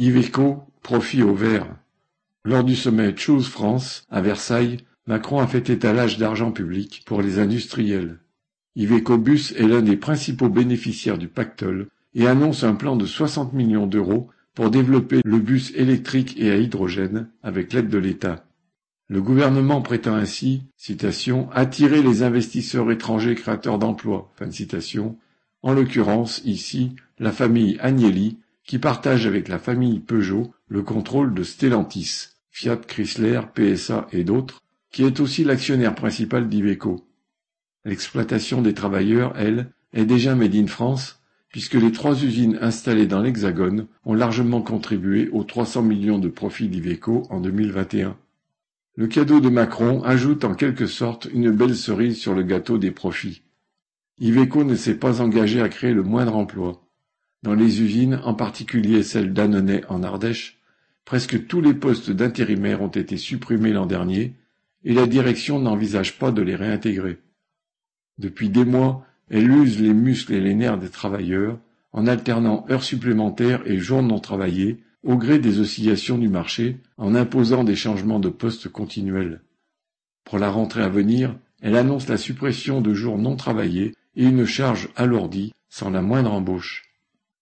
Iveco, profit au vert. Lors du sommet Choose France à Versailles, Macron a fait étalage d'argent public pour les industriels. Iveco Bus est l'un des principaux bénéficiaires du pactole et annonce un plan de 60 millions d'euros pour développer le bus électrique et à hydrogène avec l'aide de l'État. Le gouvernement prétend ainsi, attirer les investisseurs étrangers créateurs d'emplois, en l'occurrence ici la famille Agnelli qui partage avec la famille Peugeot le contrôle de Stellantis, Fiat Chrysler, PSA et d'autres, qui est aussi l'actionnaire principal d'Iveco. L'exploitation des travailleurs, elle, est déjà made in France, puisque les trois usines installées dans l'Hexagone ont largement contribué aux 300 millions de profits d'Iveco en 2021. Le cadeau de Macron ajoute en quelque sorte une belle cerise sur le gâteau des profits. Iveco ne s'est pas engagé à créer le moindre emploi. Dans les usines, en particulier celle d'Annonay en Ardèche, presque tous les postes d'intérimaires ont été supprimés l'an dernier et la direction n'envisage pas de les réintégrer. Depuis des mois, elle use les muscles et les nerfs des travailleurs en alternant heures supplémentaires et jours non travaillés au gré des oscillations du marché, en imposant des changements de poste continuels. Pour la rentrée à venir, elle annonce la suppression de jours non travaillés et une charge alourdie sans la moindre embauche.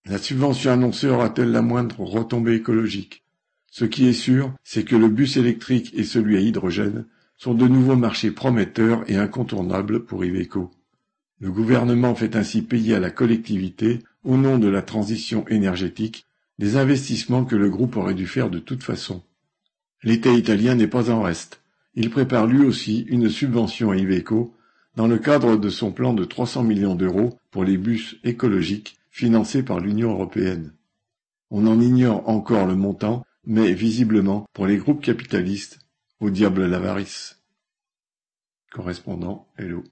La subvention annoncée aura-t-elle la moindre retombée écologique? Ce qui est sûr, c'est que le bus électrique et celui à hydrogène sont de nouveaux marchés prometteurs et incontournables pour Iveco. Le gouvernement fait ainsi payer à la collectivité, au nom de la transition énergétique, des investissements que le groupe aurait dû faire de toute façon. L'État italien n'est pas en reste. Il prépare lui aussi une subvention à Iveco dans le cadre de son plan de 300 millions d'euros pour les bus écologiques financés par l'Union européenne. On en ignore encore le montant, mais visiblement, pour les groupes capitalistes, au diable l'avarice. Correspondant Hello.